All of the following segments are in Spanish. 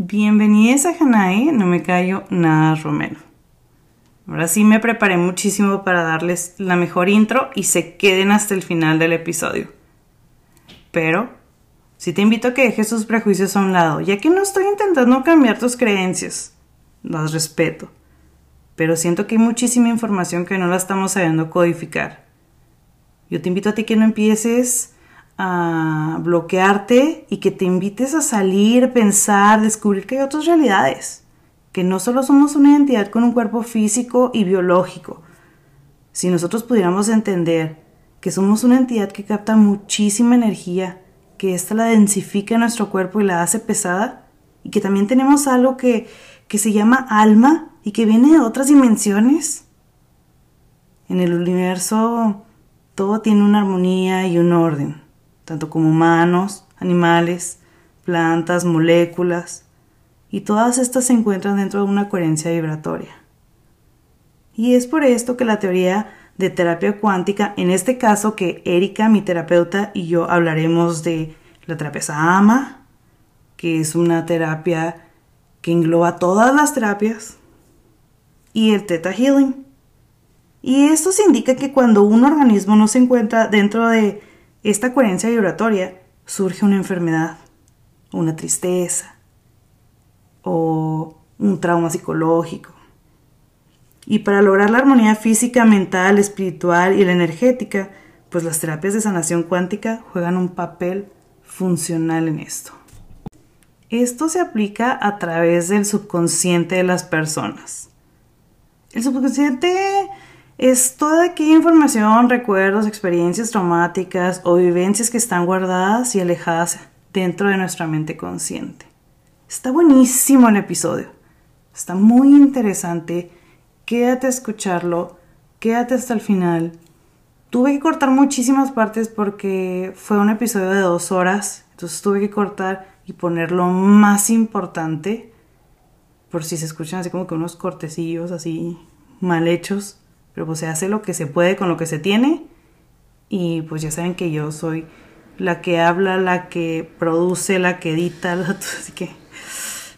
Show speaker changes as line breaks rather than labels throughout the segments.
Bienvenidos a Hanae, no me callo nada Romero. Ahora sí me preparé muchísimo para darles la mejor intro y se queden hasta el final del episodio. Pero sí te invito a que dejes tus prejuicios a un lado, ya que no estoy intentando cambiar tus creencias. Las respeto. Pero siento que hay muchísima información que no la estamos sabiendo codificar. Yo te invito a ti que no empieces a bloquearte y que te invites a salir, pensar, descubrir que hay otras realidades, que no solo somos una identidad con un cuerpo físico y biológico. Si nosotros pudiéramos entender que somos una entidad que capta muchísima energía, que ésta la densifica en nuestro cuerpo y la hace pesada, y que también tenemos algo que, que se llama alma y que viene de otras dimensiones. En el universo todo tiene una armonía y un orden tanto como humanos, animales, plantas, moléculas, y todas estas se encuentran dentro de una coherencia vibratoria. Y es por esto que la teoría de terapia cuántica, en este caso que Erika, mi terapeuta, y yo hablaremos de la terapia Sama, que es una terapia que engloba todas las terapias, y el Theta Healing. Y esto se indica que cuando un organismo no se encuentra dentro de esta coherencia vibratoria surge una enfermedad, una tristeza o un trauma psicológico. Y para lograr la armonía física, mental, espiritual y la energética, pues las terapias de sanación cuántica juegan un papel funcional en esto. Esto se aplica a través del subconsciente de las personas. El subconsciente es toda aquella información, recuerdos, experiencias traumáticas o vivencias que están guardadas y alejadas dentro de nuestra mente consciente. Está buenísimo el episodio. Está muy interesante. Quédate a escucharlo. Quédate hasta el final. Tuve que cortar muchísimas partes porque fue un episodio de dos horas. Entonces tuve que cortar y poner lo más importante. Por si se escuchan así como que unos cortecillos así mal hechos pero pues se hace lo que se puede con lo que se tiene y pues ya saben que yo soy la que habla, la que produce, la que edita, así que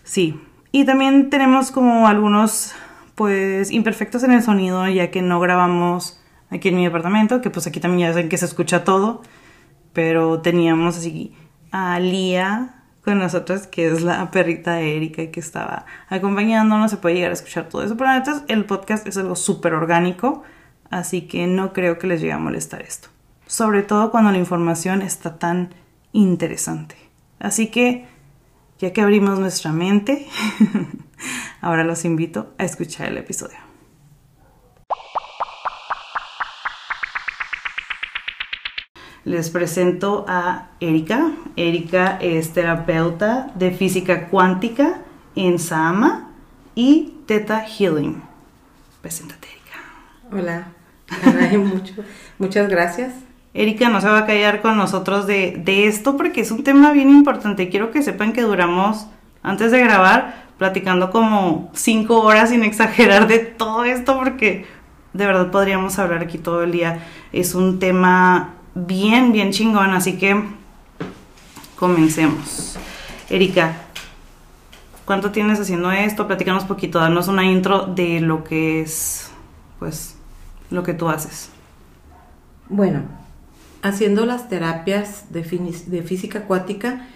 sí. Y también tenemos como algunos pues imperfectos en el sonido ya que no grabamos aquí en mi departamento, que pues aquí también ya saben que se escucha todo, pero teníamos así a Lía con nosotros, que es la perrita de Erika que estaba acompañándonos, se puede llegar a escuchar todo eso. Pero entonces el podcast es algo súper orgánico, así que no creo que les llegue a molestar esto. Sobre todo cuando la información está tan interesante. Así que, ya que abrimos nuestra mente, ahora los invito a escuchar el episodio. Les presento a Erika. Erika es terapeuta de física cuántica en Sama y Theta Healing. Preséntate, Erika.
Hola, mucho, muchas gracias.
Erika no se va a callar con nosotros de, de esto porque es un tema bien importante. Quiero que sepan que duramos, antes de grabar, platicando como cinco horas sin exagerar de todo esto porque de verdad podríamos hablar aquí todo el día. Es un tema bien, bien chingón, así que comencemos. Erika, ¿cuánto tienes haciendo esto? Platícanos poquito, danos una intro de lo que es, pues, lo que tú haces.
Bueno, haciendo las terapias de, de física acuática,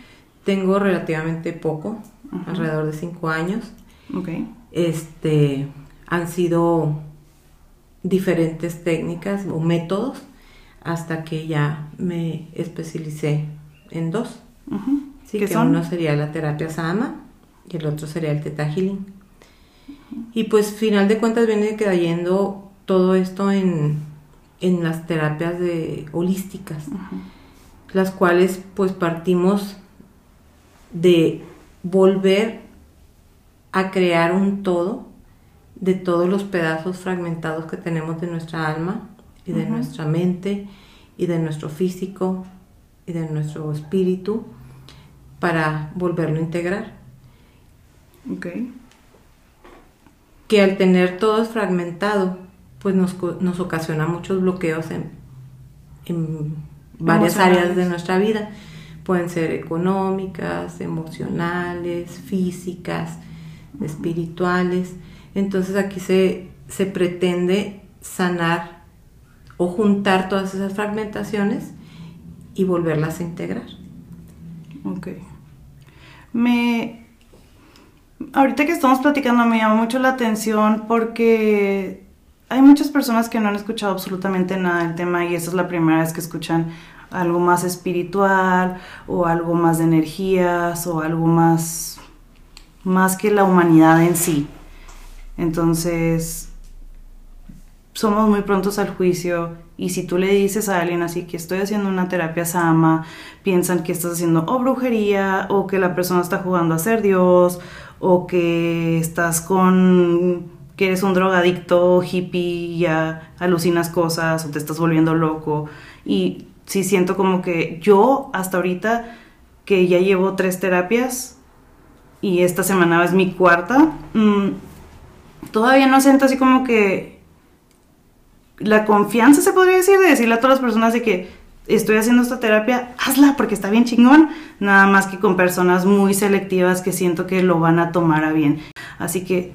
tengo relativamente poco, alrededor de cinco años.
Ok.
Este, han sido diferentes técnicas o métodos hasta que ya me especialicé en dos. sí, que uno sería la terapia Sama y el otro sería el Theta Healing. Y pues final de cuentas viene cayendo todo esto en, en las terapias de holísticas, las cuales pues partimos de volver a crear un todo de todos los pedazos fragmentados que tenemos de nuestra alma y de nuestra mente y de nuestro físico y de nuestro espíritu para volverlo a integrar.
Ok.
Que al tener todo fragmentado, pues nos, ocasiona muchos bloqueos en, en varias áreas de nuestra vida. Pueden ser económicas, emocionales, físicas, espirituales. Entonces aquí se, se pretende sanar o juntar todas esas fragmentaciones y volverlas a integrar.
Ok. Me. Ahorita que estamos platicando me llama mucho la atención porque hay muchas personas que no han escuchado absolutamente nada del tema y esta es la primera vez que escuchan algo más espiritual o algo más de energías o algo más más que la humanidad en sí. Entonces, somos muy prontos al juicio y si tú le dices a alguien así que estoy haciendo una terapia sama, piensan que estás haciendo o brujería o que la persona está jugando a ser Dios o que estás con que eres un drogadicto hippie ya alucinas cosas o te estás volviendo loco. Y sí siento como que yo hasta ahorita que ya llevo tres terapias y esta semana es mi cuarta, mm, todavía no siento así como que la confianza, se podría decir, de decirle a todas las personas de que estoy haciendo esta terapia, hazla porque está bien chingón, nada más que con personas muy selectivas que siento que lo van a tomar a bien. Así que,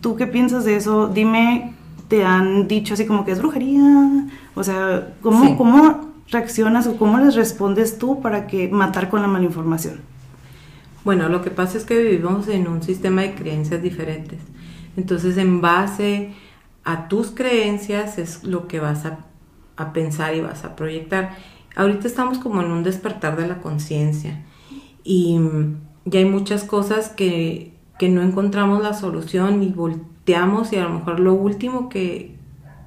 ¿tú qué piensas de eso? Dime, ¿te han dicho así como que es brujería? O sea, ¿cómo, ¿cómo reaccionas o cómo les respondes tú para que matar con la mala información?
Bueno, lo que pasa es que vivimos en un sistema de creencias diferentes. Entonces, en base a tus creencias es lo que vas a, pensar y vas a proyectar. Ahorita estamos como en un despertar de la conciencia y ya hay muchas cosas que, no encontramos la solución y volteamos y a lo mejor lo último que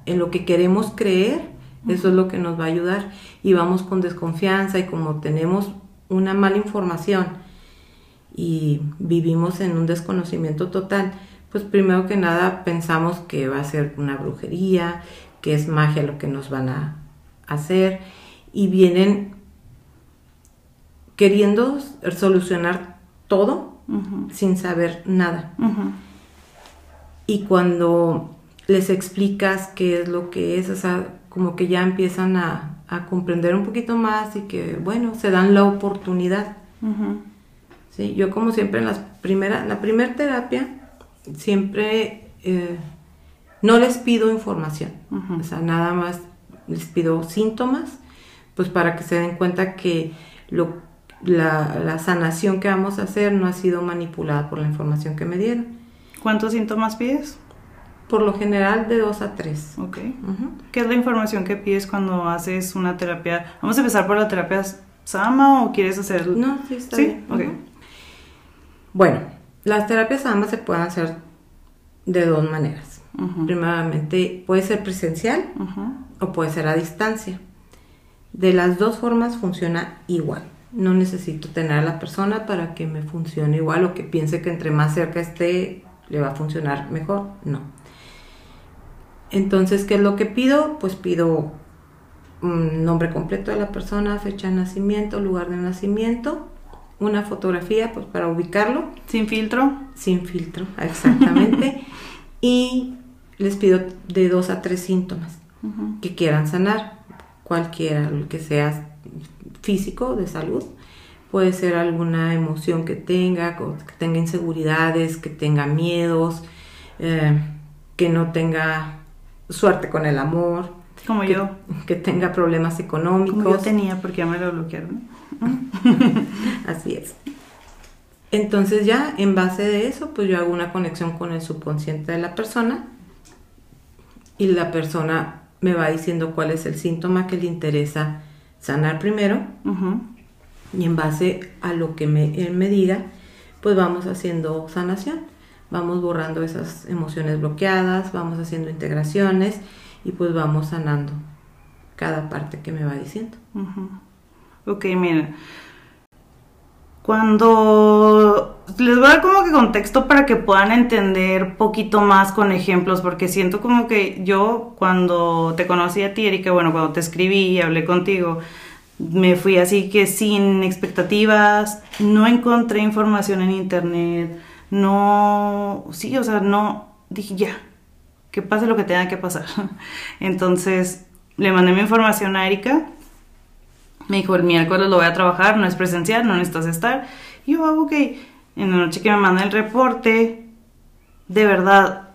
en lo que queremos creer, eso es lo que nos va a ayudar y vamos con desconfianza y como tenemos una mala información y vivimos en un desconocimiento total, pues primero que nada pensamos que va a ser una brujería, que es magia lo que nos van a hacer y vienen queriendo solucionar todo sin saber nada. Y cuando les explicas qué es lo que es, o sea, como que ya empiezan a, comprender un poquito más y que, bueno, se dan la oportunidad. ¿Sí? Yo como siempre en las primera, la primera terapia, siempre eh, no les pido información, o sea, nada más les pido síntomas, pues para que se den cuenta que lo, la, sanación que vamos a hacer no ha sido manipulada por la información que me dieron.
¿Cuántos síntomas pides?
Por lo general de dos a tres.
Ok. ¿Qué es la información que pides cuando haces una terapia? ¿Vamos a empezar por la terapia Sama o quieres hacer...?
No, sí, está bien. Bueno, las terapias ambas se pueden hacer de dos maneras. Primeramente, puede ser presencial o puede ser a distancia. De las dos formas funciona igual. No necesito tener a la persona para que me funcione igual o que piense que entre más cerca esté le va a funcionar mejor. No. Entonces, ¿qué es lo que pido? Pues pido un nombre completo de la persona, fecha de nacimiento, lugar de nacimiento, una fotografía pues para ubicarlo.
Sin filtro.
Sin filtro, exactamente. y les pido de dos a tres síntomas que quieran sanar, cualquiera, lo que sea físico, de salud. Puede ser alguna emoción que tenga, que tenga inseguridades, que tenga miedos, eh, que no tenga suerte con el amor.
Como yo.
Que tenga problemas económicos.
Como yo tenía, porque ya me lo bloquearon.
Así es. Entonces ya en base de eso, pues yo hago una conexión con el subconsciente de la persona y la persona me va diciendo cuál es el síntoma que le interesa sanar primero y en base a lo que él me diga, pues vamos haciendo sanación, vamos borrando esas emociones bloqueadas, vamos haciendo integraciones y pues vamos sanando cada parte que me va diciendo.
Ok, mira. Cuando les voy a dar como que contexto para que puedan entender poquito más con ejemplos, porque siento como que yo cuando te conocí a ti, Erika, bueno, cuando te escribí y hablé contigo, me fui así que sin expectativas, no encontré información en internet, no, sí, o sea, no, dije ya, que pase lo que tenga que pasar. Entonces le mandé mi información a Erika Me dijo, el miércoles lo voy a trabajar, no es presencial, no necesitas estar. Y yo, ok. En la noche que me manda el reporte, de verdad,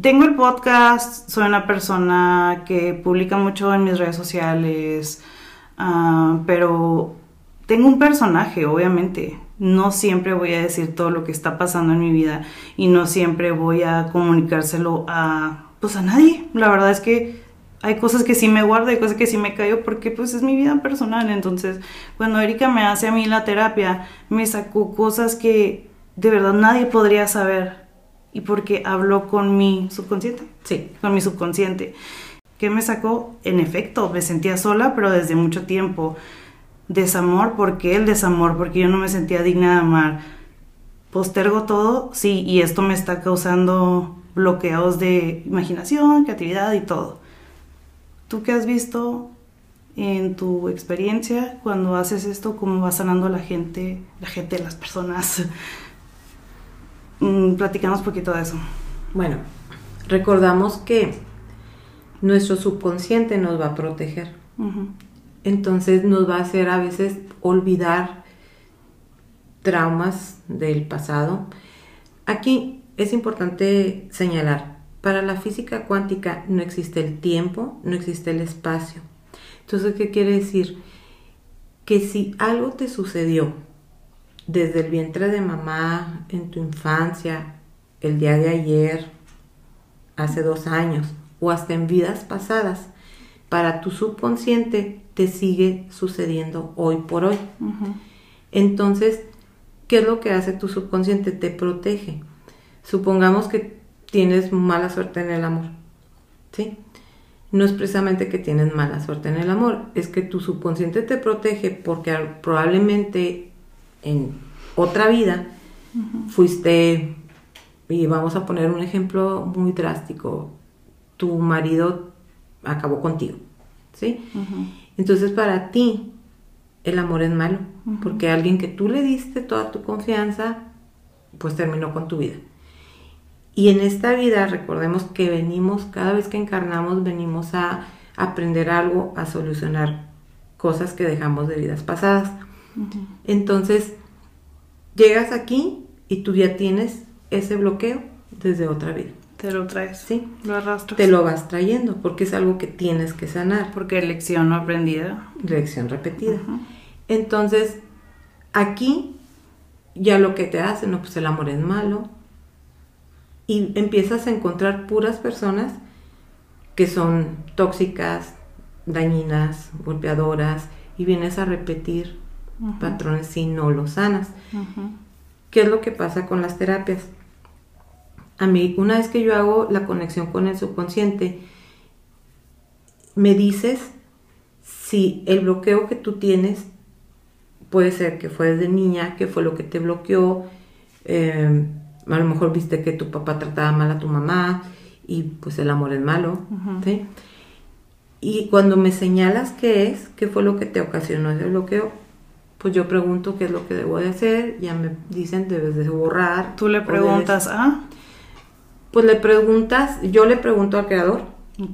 tengo el podcast, soy una persona que publica mucho en mis redes sociales, ah, pero tengo un personaje, obviamente. No siempre voy a decir todo lo que está pasando en mi vida y no siempre voy a comunicárselo a, pues a nadie. La verdad es que hay cosas que sí me guardo, hay cosas que sí me callo porque pues es mi vida personal. Entonces, cuando Erika me hace a mí la terapia, me sacó cosas que de verdad nadie podría saber. Y porque habló con mi subconsciente.
Sí.
Con mi subconsciente. ¿Qué me sacó? En efecto, me sentía sola, pero desde mucho tiempo Desamor, ¿por qué el desamor? Porque yo no me sentía digna de amar. Postergo todo, sí, y esto me está causando bloqueos de imaginación, creatividad y todo. ¿Tú qué has visto en tu experiencia cuando haces esto? ¿Cómo va sanando la gente, la gente, las personas? Mm, platicamos un poquito de eso.
Bueno, recordamos que nuestro subconsciente nos va a proteger entonces nos va a hacer a veces olvidar traumas del pasado. Aquí es importante señalar, para la física cuántica no existe el tiempo, no existe el espacio. Entonces, ¿qué quiere decir? Que si algo te sucedió desde el vientre de mamá, en tu infancia, el día de ayer, hace dos años, o hasta en vidas pasadas, para tu subconsciente te sigue sucediendo hoy por hoy. Entonces, ¿qué es lo que hace tu subconsciente? Te protege. Supongamos que tienes mala suerte en el amor, ¿sí? No es precisamente que tienes mala suerte en el amor, es que tu subconsciente te protege porque probablemente en otra vida fuiste, y vamos a poner un ejemplo muy drástico, tu marido acabó contigo, ¿sí? Entonces para ti el amor es malo, porque alguien que tú le diste toda tu confianza, pues terminó con tu vida. Y en esta vida recordemos que venimos, cada vez que encarnamos, venimos a aprender algo, a solucionar cosas que dejamos de vidas pasadas. Entonces, llegas aquí y tú ya tienes ese bloqueo desde otra vida.
Te lo traes.
Sí.
Lo arrastras.
Te lo vas trayendo porque es algo que tienes que sanar.
Porque lección no aprendida.
Lección repetida. Entonces, aquí ya lo que te hace, no, pues el amor es malo. Y empiezas a encontrar puras personas que son tóxicas, dañinas, golpeadoras, y vienes a repetir patrones si no los sanas. ¿Qué es lo que pasa con las terapias? a mí, una vez que yo hago la conexión con el subconsciente, me dices si el bloqueo que tú tienes puede ser que fue de niña, que fue lo que te bloqueó, eh, a lo mejor viste que tu papá trataba mal a tu mamá y pues el amor es malo, Y cuando me señalas qué es, qué fue lo que te ocasionó ese bloqueo, pues yo pregunto qué es lo que debo de hacer, ya me dicen debes de borrar.
Tú le preguntas, ah,
pues le preguntas, yo le pregunto al creador,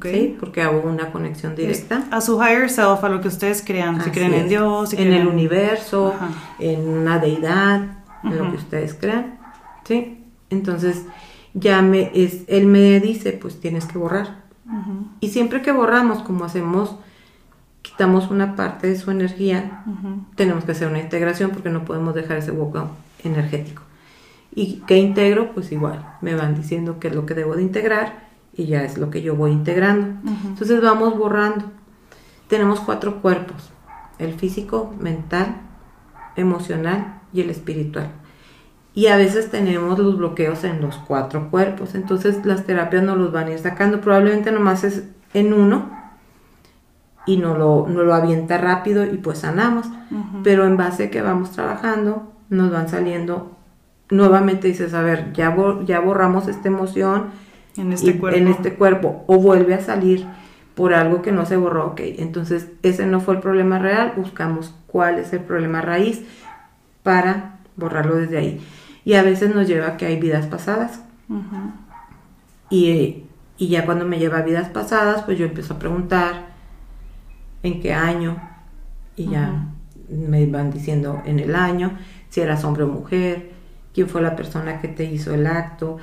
¿sí? porque hago una conexión directa.
A su higher self, a lo que ustedes crean, si creen en Dios, si
en el universo, en una deidad, en lo que ustedes crean, ¿sí? Entonces, ya me, es, él me dice, pues tienes que borrar. Y siempre que borramos, como hacemos, quitamos una parte de su energía, tenemos que hacer una integración porque no podemos dejar ese hueco energético. ¿Y qué integro? Pues igual, me van diciendo qué es lo que debo de integrar y ya es lo que yo voy integrando. Entonces vamos borrando. Tenemos cuatro cuerpos, el físico, mental, emocional y el espiritual. Y a veces tenemos los bloqueos en los cuatro cuerpos. Entonces las terapias nos los van a ir sacando. Probablemente nomás es en uno y no lo, no lo avienta rápido y pues sanamos. Pero en base a que vamos trabajando, nos van saliendo nuevamente dices, a ver, ya, ya borramos esta emoción
en este, cuerpo.
en este cuerpo o vuelve a salir por algo que no se borró, ok, entonces ese no fue el problema real, buscamos cuál es el problema raíz para borrarlo desde ahí. Y a veces nos lleva a que hay vidas pasadas. y, y ya cuando me lleva a vidas pasadas, pues yo empiezo a preguntar en qué año, y ya me van diciendo en el año si eras hombre o mujer, quién fue la persona que te hizo el acto,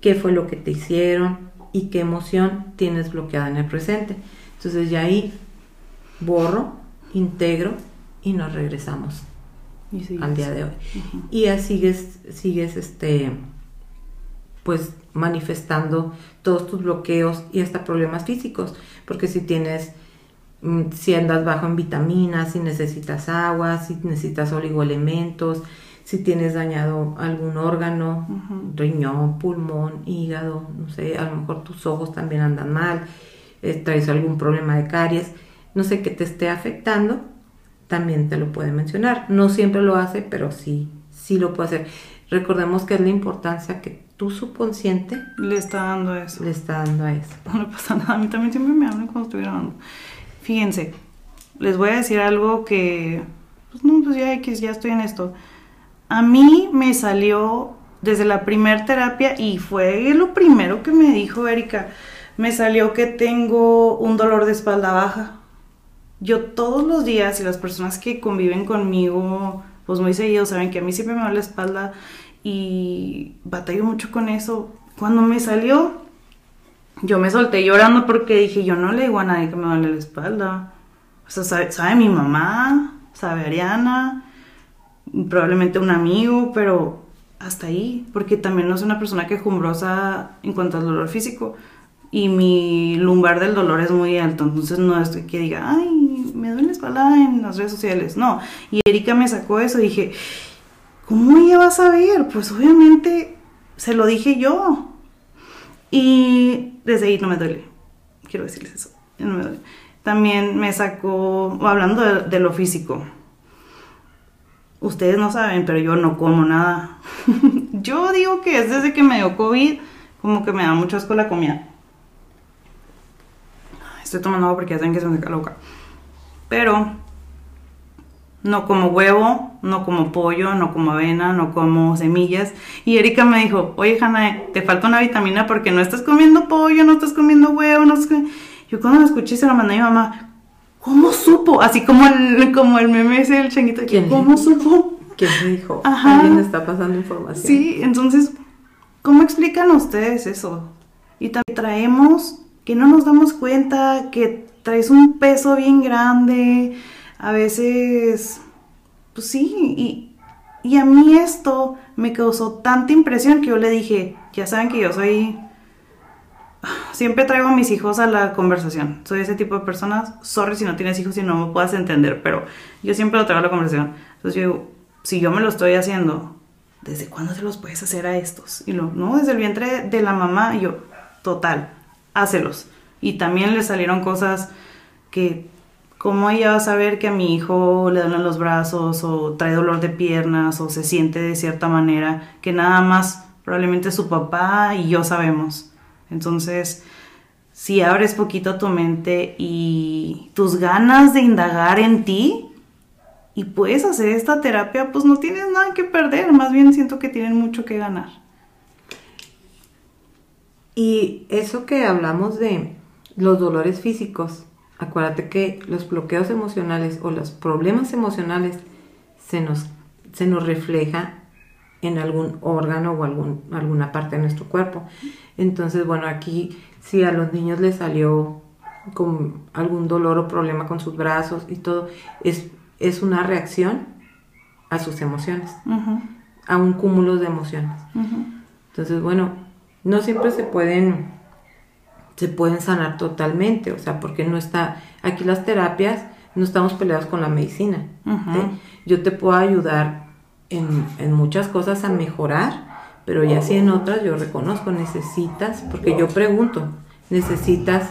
qué fue lo que te hicieron y qué emoción tienes bloqueada en el presente. Entonces ya ahí borro, integro y nos regresamos al día de hoy. Y ya sigues, sigues este, pues manifestando todos tus bloqueos y hasta problemas físicos, porque si tienes Mm, si andas bajo en vitaminas, si necesitas agua, si necesitas oligoelementos, si tienes dañado algún órgano, riñón, pulmón, hígado, no sé, a lo mejor tus ojos también andan mal, eh, traes algún problema de caries, no sé, que te esté afectando, también te lo puede mencionar. No siempre lo hace, pero sí, sí lo puede hacer. Recordemos que es la importancia que tu subconsciente
le está dando eso.
Le está dando a eso.
No le pasa nada, a mí también siempre me hablan cuando estoy grabando. Fíjense, les voy a decir algo que, pues no, pues ya ya estoy en esto. A mí me salió desde la primer terapia y fue lo primero que me dijo Erika. Me salió que tengo un dolor de espalda baja. Yo todos los días y las personas que conviven conmigo, pues muy seguido, saben que a mí siempre me duele la espalda y batallo mucho con eso. Cuando me salió, yo me solté llorando porque dije, yo no le digo a nadie que me duele la espalda. O sea, sabe, mi mamá, sabe Ariana, probablemente un amigo, pero hasta ahí, porque también no soy una persona quejumbrosa en cuanto al dolor físico y mi lumbar del dolor es muy alto, entonces no es que diga, ay, me duele la espalda en las redes sociales, no. Y Erika me sacó eso y dije, ¿cómo ella va a saber? Pues obviamente se lo dije yo. Y desde ahí no me duele. Quiero decirles eso. No me duele. También me sacó, hablando de, lo físico, ustedes no saben, pero yo no como nada. yo digo que es desde que me dio COVID, como que me da mucho asco la comida. Estoy tomando agua porque ya saben que se me cae loca. Pero no como huevo, no como pollo, no como avena, no como semillas. Y Erika me dijo, oye Hanna, te falta una vitamina porque no estás comiendo pollo, no estás comiendo huevo, no estás Yo cuando lo escuché se lo mandé a mi mamá, ¿cómo supo? Así como el, como el meme ese del changuito, ¿cómo supo?
¿Quién dijo? Ajá. Alguien está pasando información.
Sí, entonces, ¿cómo explican ustedes eso? Y también traemos que no nos damos cuenta que traes un peso bien grande, a veces, pues sí, y, a mí esto me causó tanta impresión que yo le dije, ya saben que yo soy siempre traigo a mis hijos a la conversación. Soy ese tipo de personas. Sorry si no tienes hijos y no me puedas entender, pero yo siempre lo traigo a la conversación. Entonces yo digo, si yo me lo estoy haciendo, ¿desde cuándo se los puedes hacer a estos? Y lo, no, desde el vientre de la mamá. Y yo, total, hácelos. Y también le salieron cosas que ¿Cómo ella va a saber que a mi hijo le duelen los brazos o trae dolor de piernas o se siente de cierta manera que nada más probablemente su papá y yo sabemos? Entonces, si abres poquito tu mente y tus ganas de indagar en ti y puedes hacer esta terapia, pues no tienes nada que perder, más bien siento que tienen mucho que ganar.
Y eso que hablamos de los dolores físicos, Acuérdate que los bloqueos emocionales o los problemas emocionales se nos, se nos refleja en algún órgano o algún, alguna parte de nuestro cuerpo. Entonces, bueno, aquí si a los niños les salió con algún dolor o problema con sus brazos y todo, es, es una reacción a sus emociones, a un cúmulo de emociones. Entonces, bueno, no siempre se pueden se pueden sanar totalmente, o sea, porque no está, aquí las terapias no estamos peleados con la medicina. Yo te puedo ayudar en, en, muchas cosas a mejorar, pero ya si en otras yo reconozco, necesitas, porque yo pregunto, necesitas...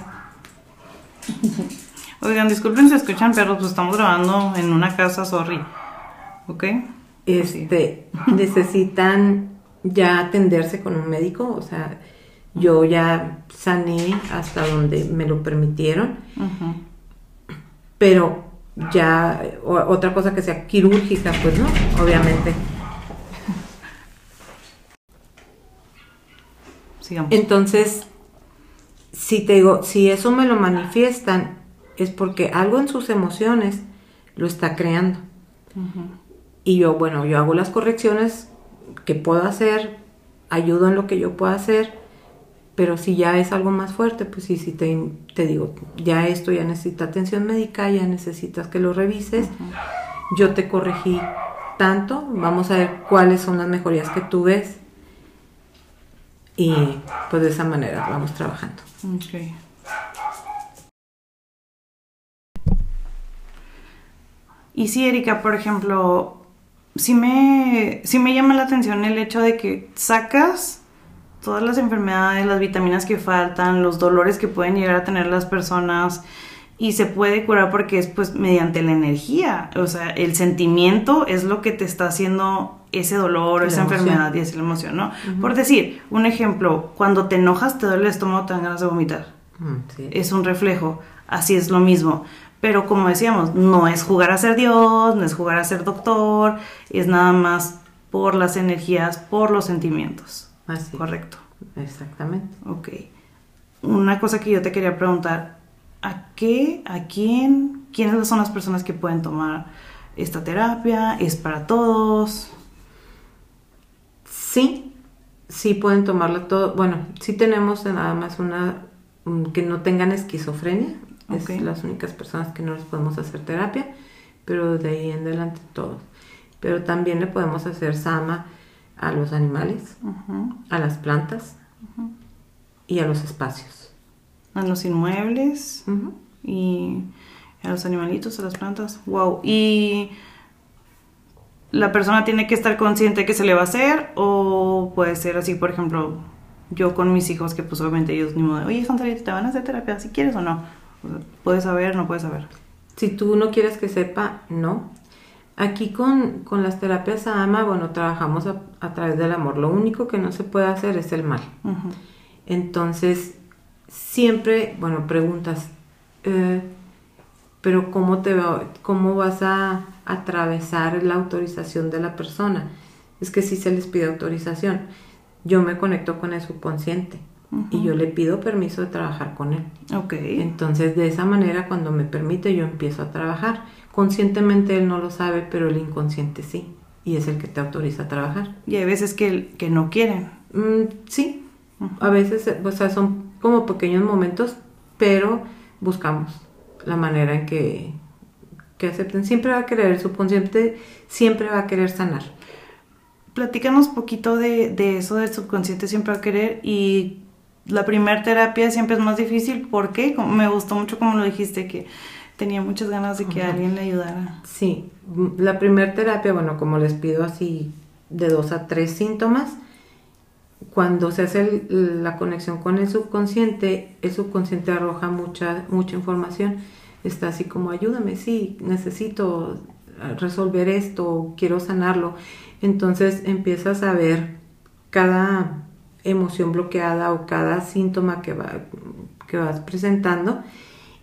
Oigan, disculpen si escuchan perros, pues estamos grabando en una casa, sorry. ¿Ok?
Este, necesitan ya atenderse con un médico, o sea, yo ya sané hasta donde me lo permitieron. Pero ya otra cosa que sea quirúrgica, pues no, obviamente. Sigamos. Entonces, si te digo, si eso me lo manifiestan, es porque algo en sus emociones lo está creando. Y yo, bueno, yo hago las correcciones que puedo hacer, ayudo en lo que yo pueda hacer, pero si ya es algo más fuerte, pues sí, sí te, te digo, ya esto ya necesita atención médica, ya necesitas que lo revises. Yo te corregí tanto, vamos a ver cuáles son las mejorías que tú ves y pues de esa manera vamos trabajando. Okay.
Y sí, Erika, por ejemplo, sí me, sí me llama la atención el hecho de que sacas todas las enfermedades, las vitaminas que faltan, los dolores que pueden llegar a tener las personas y se puede curar porque es pues mediante la energía, o sea, el sentimiento es lo que te está haciendo ese dolor, esa enfermedad y esa emoción, ¿no? Por decir, un ejemplo, cuando te enojas te duele el estómago, te dan ganas de vomitar. Mm, es un reflejo, así es lo mismo. Pero como decíamos, no es jugar a ser Dios, no es jugar a ser doctor, es nada más por las energías, por los sentimientos. Así. Correcto.
Exactamente.
Ok. Una cosa que yo te quería preguntar, ¿a qué, a quién, quiénes son las personas que pueden tomar esta terapia? ¿Es para todos?
Sí, sí pueden tomarla todo. Bueno, sí tenemos nada más una que no tengan esquizofrenia, es las únicas personas que no les podemos hacer terapia, pero de ahí en adelante todos. Pero también le podemos hacer sama a los animales, a las plantas y a los espacios.
A los inmuebles y a los animalitos, a las plantas. Wow. Y la persona tiene que estar consciente que se le va a hacer o puede ser así, por ejemplo, yo con mis hijos que pues obviamente ellos ni modo, oye, Santa ¿te van a hacer terapia si quieres o no? Puedes saber, no puedes saber.
Si tú no quieres que sepa, no. Aquí con, las terapias ama, bueno, trabajamos a, través del amor. Lo único que no se puede hacer es el mal. Entonces, siempre, bueno, preguntas, eh, pero ¿cómo, te, ¿cómo vas a atravesar la autorización de la persona? Es que si se les pide autorización. Yo me conecto con el subconsciente y yo le pido permiso de trabajar con él.
Ok.
Entonces, de esa manera, cuando me permite, yo empiezo a trabajar. Conscientemente él no lo sabe, pero el inconsciente sí. Y es el que te autoriza a trabajar.
Y hay veces que, que no quieren.
Mm, sí. A veces, o sea, son como pequeños momentos, pero buscamos la manera en que, que acepten. Siempre va a querer, el subconsciente siempre va a querer sanar.
Platícanos poquito de, de eso del subconsciente siempre va a querer y la primera terapia siempre es más difícil. ¿Por qué? Me gustó mucho como lo dijiste, que tenía muchas ganas de que alguien le ayudara.
Sí, la primera terapia, bueno, como les pido así de dos a tres síntomas, cuando se hace la conexión con el subconsciente, el subconsciente arroja mucha, mucha información. Está así como, ayúdame, sí, necesito resolver esto, quiero sanarlo. Entonces empiezas a ver cada emoción bloqueada o cada síntoma que, va, que vas presentando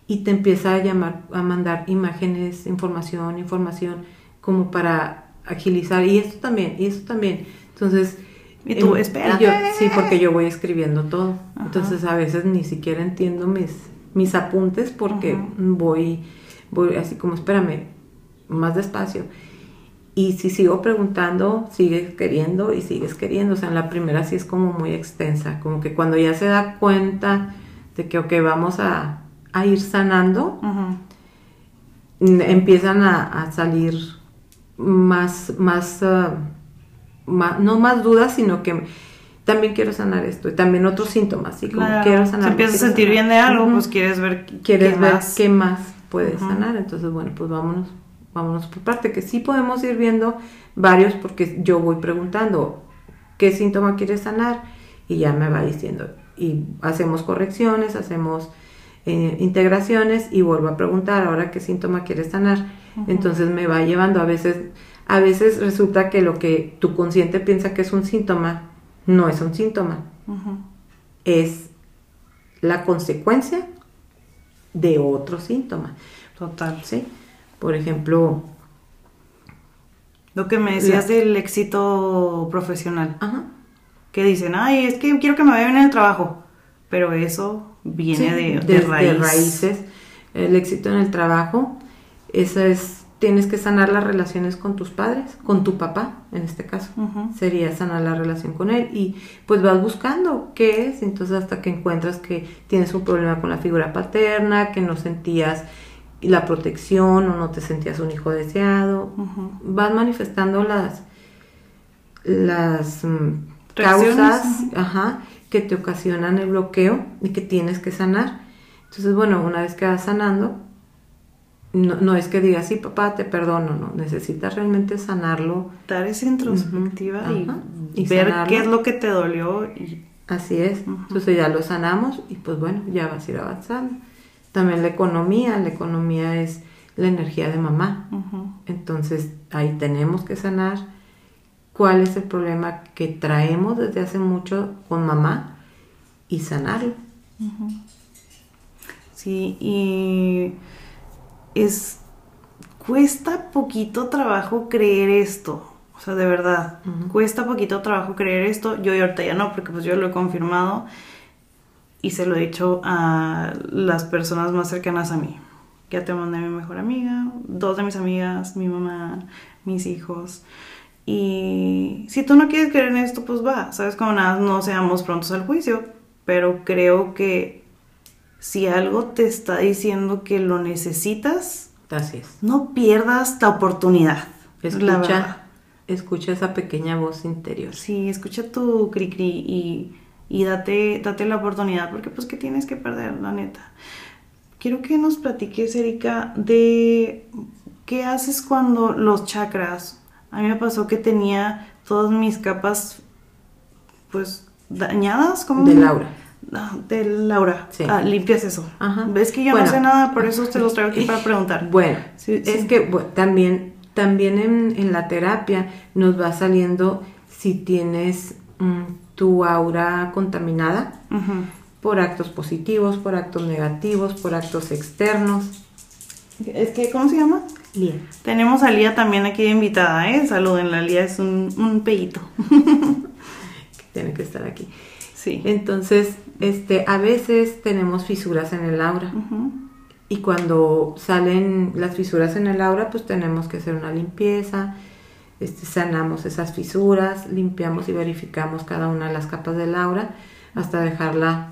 y te empieza a llamar, a mandar imágenes, información, información, como para agilizar. Y esto también, y esto también. Entonces,
y tú, espera.
Sí, porque yo voy escribiendo todo. Entonces, a veces ni siquiera entiendo mis, mis apuntes porque voy, voy así como, espérame, más despacio. Y si sigo preguntando, sigues queriendo y sigues queriendo. O sea, en la primera sí es como muy extensa, como que cuando ya se da cuenta de que, ok, vamos a, ir sanando, empiezan a, salir más, más, ah, más, no más dudas, sino que también quiero sanar esto y también otros síntomas, así como quiero sanar.
Si empiezas a sentir bien de algo, pues quieres ver
quieres ver qué más puedes sanar. Entonces, bueno, pues vámonos vámonos por parte, que sí podemos ir viendo varios porque yo voy preguntando qué síntoma quieres sanar y ya me va diciendo. Y hacemos correcciones, hacemos eh, integraciones y vuelvo a preguntar ahora qué síntoma quieres sanar. Entonces me va llevando a veces, a veces resulta que lo que tu consciente piensa que es un síntoma, no es un síntoma. Es la consecuencia de otro síntoma.
Total.
¿Sí? Por ejemplo...
Lo que me decías del éxito profesional. Ajá. Que dicen, ay, es que quiero que me vaya bien en el trabajo. Pero eso viene de,
raíces. El éxito en el trabajo, esa es tienes que sanar las relaciones con tus padres, con tu papá, en este caso. Sería sanar la relación con él y pues vas buscando qué es, entonces hasta que encuentras que tienes un problema con la figura paterna, que no sentías la protección o no te sentías un hijo deseado, vas manifestando las las mm,
Reacciones,
causas ajá, que te ocasionan el bloqueo y que tienes que sanar. Entonces, bueno, una vez que vas sanando, no, no es que digas, sí, papá, te perdono, no, necesitas realmente sanarlo.
Dar esa introspectiva y, ver
sanarlo.
qué es lo que te dolió y
Así es. Entonces ya lo sanamos y pues bueno, ya vas a ir avanzando. También la economía, la economía es la energía de mamá. Entonces ahí tenemos que sanar cuál es el problema que traemos desde hace mucho con mamá y sanarlo.
Sí, y es cuesta poquito trabajo creer esto. O sea, de verdad, cuesta poquito trabajo creer esto. Yo y ahorita ya no, porque pues yo lo he confirmado y se lo he dicho a las personas más cercanas a mí. Ya te mandé a mi mejor amiga, dos de mis amigas, mi mamá, mis hijos. Y si tú no quieres creer en esto, pues va, sabes, como nada, no seamos prontos al juicio, pero creo que si algo te está diciendo que lo necesitas,
Así es.
no pierdas la oportunidad. la.
Escucha, escucha esa pequeña voz interior.
Sí, escucha tu cri cri y, y date, date la oportunidad, porque pues que tienes que perder, la neta. Quiero que nos platiques, Erika, de qué haces cuando los chakras. A mí me pasó que tenía todas mis capas, pues, dañadas, como
De Laura.
Ah, de Laura.
Sí.
Ah, limpias eso.
Ajá.
Ves que yo
Bueno.
no sé nada, por eso te los traigo aquí para preguntar.
Bueno,
Sí,
es
sí.
que también, también en, en la terapia nos va saliendo si tienes mm, tu aura contaminada por actos positivos, por actos negativos, por actos externos.
Es que, ¿cómo se llama?
Lía.
Tenemos a Lía también aquí invitada, ¿eh? Saluden, Lía es un, un peito.
que tiene que estar aquí.
Sí.
Entonces, este, a veces tenemos fisuras en el aura. Y cuando salen las fisuras en el aura, pues tenemos que hacer una limpieza, este, sanamos esas fisuras, limpiamos y verificamos cada una de las capas del aura hasta dejarla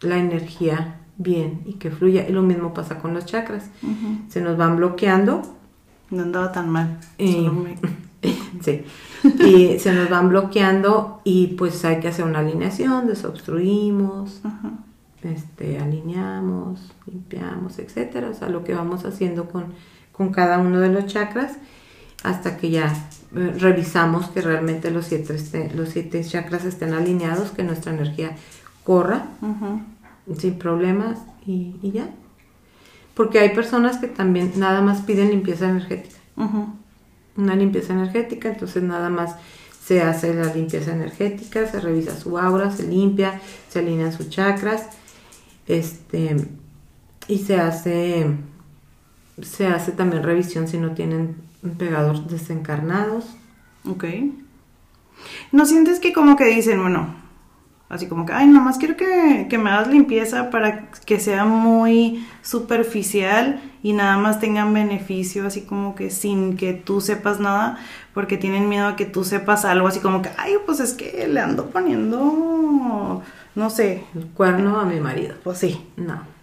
la energía bien y que fluya. Y lo mismo pasa con los chakras. Se nos van bloqueando
No andaba tan mal. Me-
Sí. Y se nos van bloqueando y pues hay que hacer una alineación, desobstruimos, este, alineamos, limpiamos, etcétera. O sea, lo que vamos haciendo con, con cada uno de los chakras hasta que ya eh, revisamos que realmente los siete, este- los siete chakras estén alineados, que nuestra energía corra sin problemas y, y ya. Porque hay personas que también nada más piden limpieza energética. Una limpieza energética, entonces nada más se hace la limpieza energética, se revisa su aura, se limpia, se alinean sus chakras, este y se hace se hace también revisión si no tienen pegados desencarnados.
Ok. ¿No sientes que como que dicen, bueno, así como que, ay, nada más quiero que, que me hagas limpieza para que sea muy superficial y nada más tengan beneficio, así como que sin que tú sepas nada, porque tienen miedo a que tú sepas algo, así como que, ay, pues es que le ando poniendo, no sé,
El cuerno a mi marido.
pues sí.
No.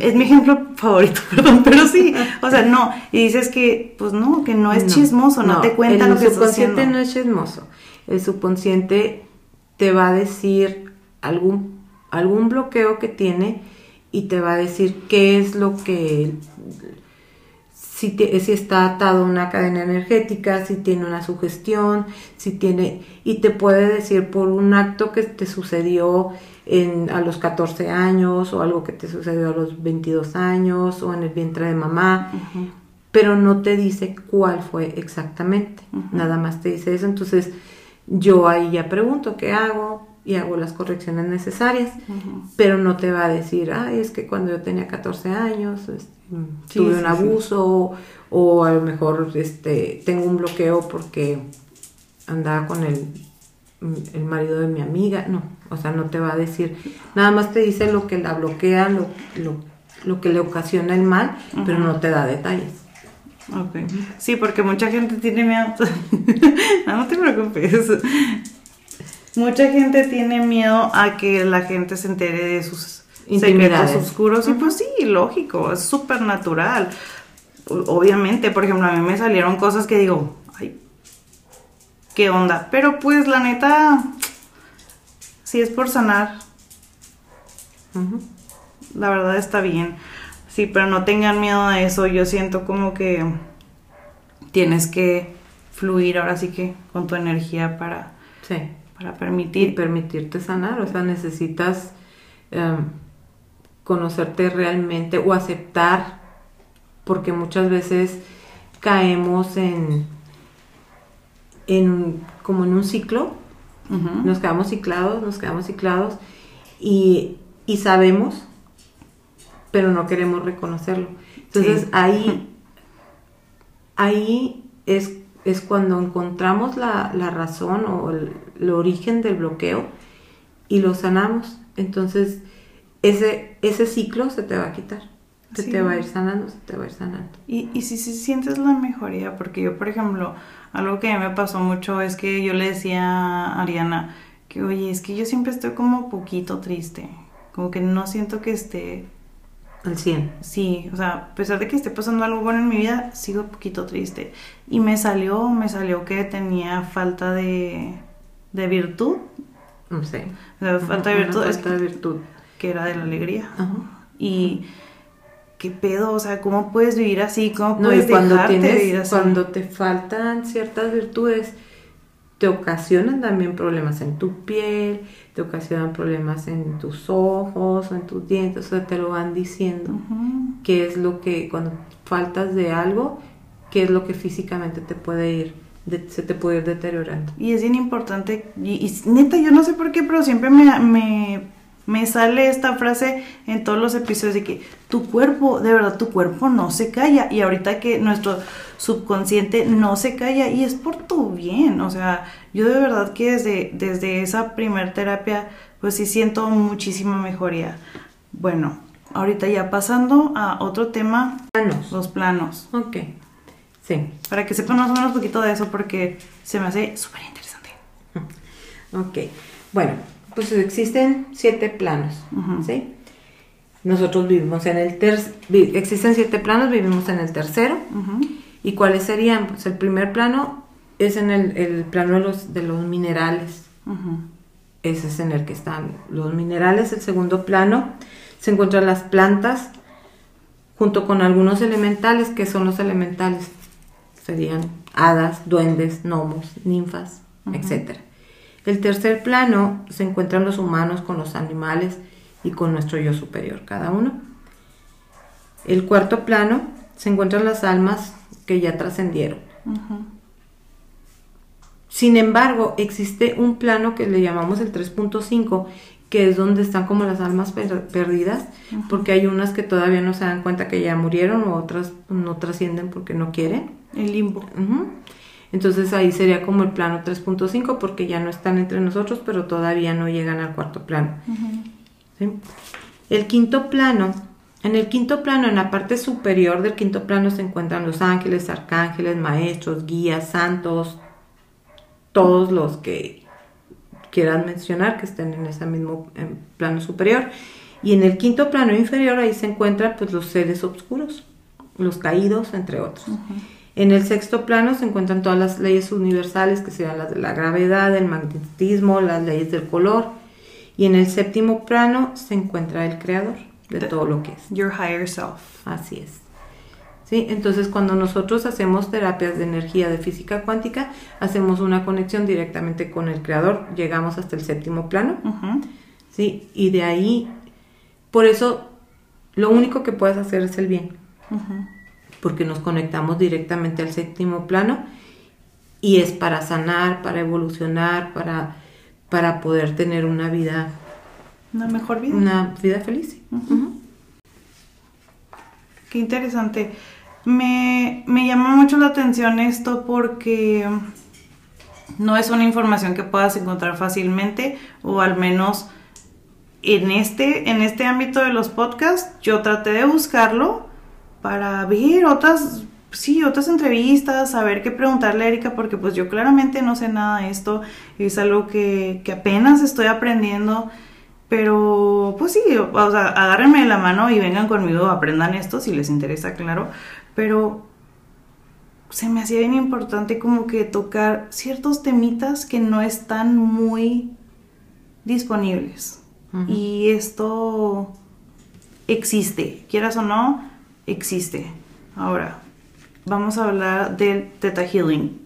Es mi ejemplo favorito, perdón, pero sí, o sea, no, y dices que, pues no, que no es chismoso, no, te cuenta
el
lo que estás
subconsciente no es chismoso. El subconsciente te va a decir algún, algún bloqueo que tiene y te va a decir qué es lo que si, te- si está atado a una cadena energética, si tiene una sugestión, si tiene y te puede decir por un acto que te sucedió en, a los 14 años o algo que te sucedió a los 22 años o en el vientre de mamá pero no te dice cuál fue exactamente, nada más te dice eso, entonces yo ahí ya pregunto qué hago y hago las correcciones necesarias, pero no te va a decir, ay, es que cuando yo tenía 14 años este,
Sí,
tuve
sí,
un
sí.
abuso o, o a lo mejor este, tengo un bloqueo porque andaba con el, el marido de mi amiga, no, o sea, no te va a decir, nada más te dice lo que la bloquea, lo, lo, lo que le ocasiona el mal, pero no te da detalles.
Ok. Sí, porque mucha gente tiene miedo. no, no te preocupes. Mucha gente tiene miedo a que la gente se entere de sus secretos oscuros. Y pues sí, lógico, es súper natural. Obviamente, por ejemplo, a mí me salieron cosas que digo, ¿qué onda? Pero pues la neta, si es por sanar, la verdad está bien. Sí, pero no tengan miedo a eso. Yo siento como que tienes que fluir ahora sí que con tu energía para, para permitir.
permitirte sanar. O sea, necesitas em, conocerte realmente o aceptar, porque muchas veces caemos en, en como en un ciclo. Nos quedamos ciclados, nos quedamos ciclados y, y sabemos pero no queremos reconocerlo. Entonces ahí, ahí es, es cuando encontramos la, razón o el, origen del bloqueo y lo sanamos. Entonces ese, ese ciclo se te va a quitar. Se te va a ir sanando, se te va a ir sanando.
Y, y si, si sientes la mejoría, porque yo, por ejemplo, algo que me pasó mucho es que yo le decía a Ariana que, oye, es que yo siempre estoy como poquito triste, como que no siento que esté
al 100.
Sí, o sea, a pesar de que esté pasando algo bueno en mi vida, sigo poquito triste. Y me salió, me salió que tenía falta de, de virtud.
No sé.
falta de virtud.
Falta de virtud.
Que era de la alegría. Y qué pedo, o sea, ¿cómo puedes vivir así? ¿Cómo puedes
cuando vivir así? Cuando te faltan ciertas virtudes, te ocasionan también problemas en tu piel, te ocasionan problemas en tus ojos o en tus dientes, o sea, te lo van diciendo. ¿Qué es lo que, cuando faltas de algo, qué es lo que físicamente te puede ir, se te puede ir deteriorando?
Y es bien importante, y, neta, yo no sé por qué, pero siempre me me sale esta frase en todos los episodios de que tu cuerpo, de verdad, tu cuerpo no se calla. Y ahorita que nuestro subconsciente no se calla y es por tu bien. O sea, yo de verdad que desde, desde esa primer terapia, pues sí siento muchísima mejoría. Bueno, ahorita ya pasando a otro tema.
Planos.
Los planos.
Ok. Sí.
Para que sepan más o menos un poquito de eso porque se me hace súper interesante.
Ok. Bueno, pues existen siete planos, ¿sí? Nosotros vivimos en el tercer, existen siete planos, vivimos en el tercero. ¿Y cuáles serían? Pues el primer plano es en el, plano de los, de los minerales. Ese es en el que están los minerales. El segundo plano se encuentran las plantas junto con algunos elementales. que son los elementales? Serían hadas, duendes, gnomos, ninfas, etcétera. El tercer plano se encuentran los humanos con los animales y con nuestro yo superior, cada uno. El cuarto plano se encuentran las almas que ya trascendieron. Sin embargo, existe un plano que le llamamos el 3.5, que es donde están como las almas perdidas, porque hay unas que todavía no se dan cuenta que ya murieron o otras no trascienden porque no quieren.
El limbo.
Entonces ahí sería como el plano 3.5 porque ya no están entre nosotros, pero todavía no llegan al cuarto plano. El quinto plano, en el quinto plano, en la parte superior del quinto plano se encuentran los ángeles, arcángeles, maestros, guías, santos, todos los que quieran mencionar que estén en ese mismo plano superior. Y en el quinto plano inferior ahí se encuentran pues los seres oscuros, los caídos, entre otros. En el sexto plano se encuentran todas las leyes universales, que serían las de la gravedad, el magnetismo, las leyes del color. Y en el séptimo plano se encuentra el creador de todo lo que es.
Your higher self.
Así es. ¿Sí? Entonces, cuando nosotros hacemos terapias de energía de física cuántica, hacemos una conexión directamente con el creador, llegamos hasta el séptimo plano. ¿sí? Y de ahí, por eso, lo único que puedes hacer es el bien porque nos conectamos directamente al séptimo plano y es para sanar, para evolucionar, para, para poder tener una vida.
Una mejor vida.
Una vida feliz.
Qué interesante. Me, me llama mucho la atención esto porque no es una información que puedas encontrar fácilmente o al menos en este, en este ámbito de los podcasts yo traté de buscarlo para ver otras sí, otras entrevistas, saber qué preguntarle a Erika, porque pues yo claramente no sé nada de esto, es algo que, que apenas estoy aprendiendo, pero pues sí, o sea, agárrenme de la mano y vengan conmigo, aprendan esto si les interesa, claro, pero se me hacía bien importante como que tocar ciertos temitas que no están muy disponibles. Y esto existe, quieras o no, existe. Ahora, vamos a hablar del Theta Healing.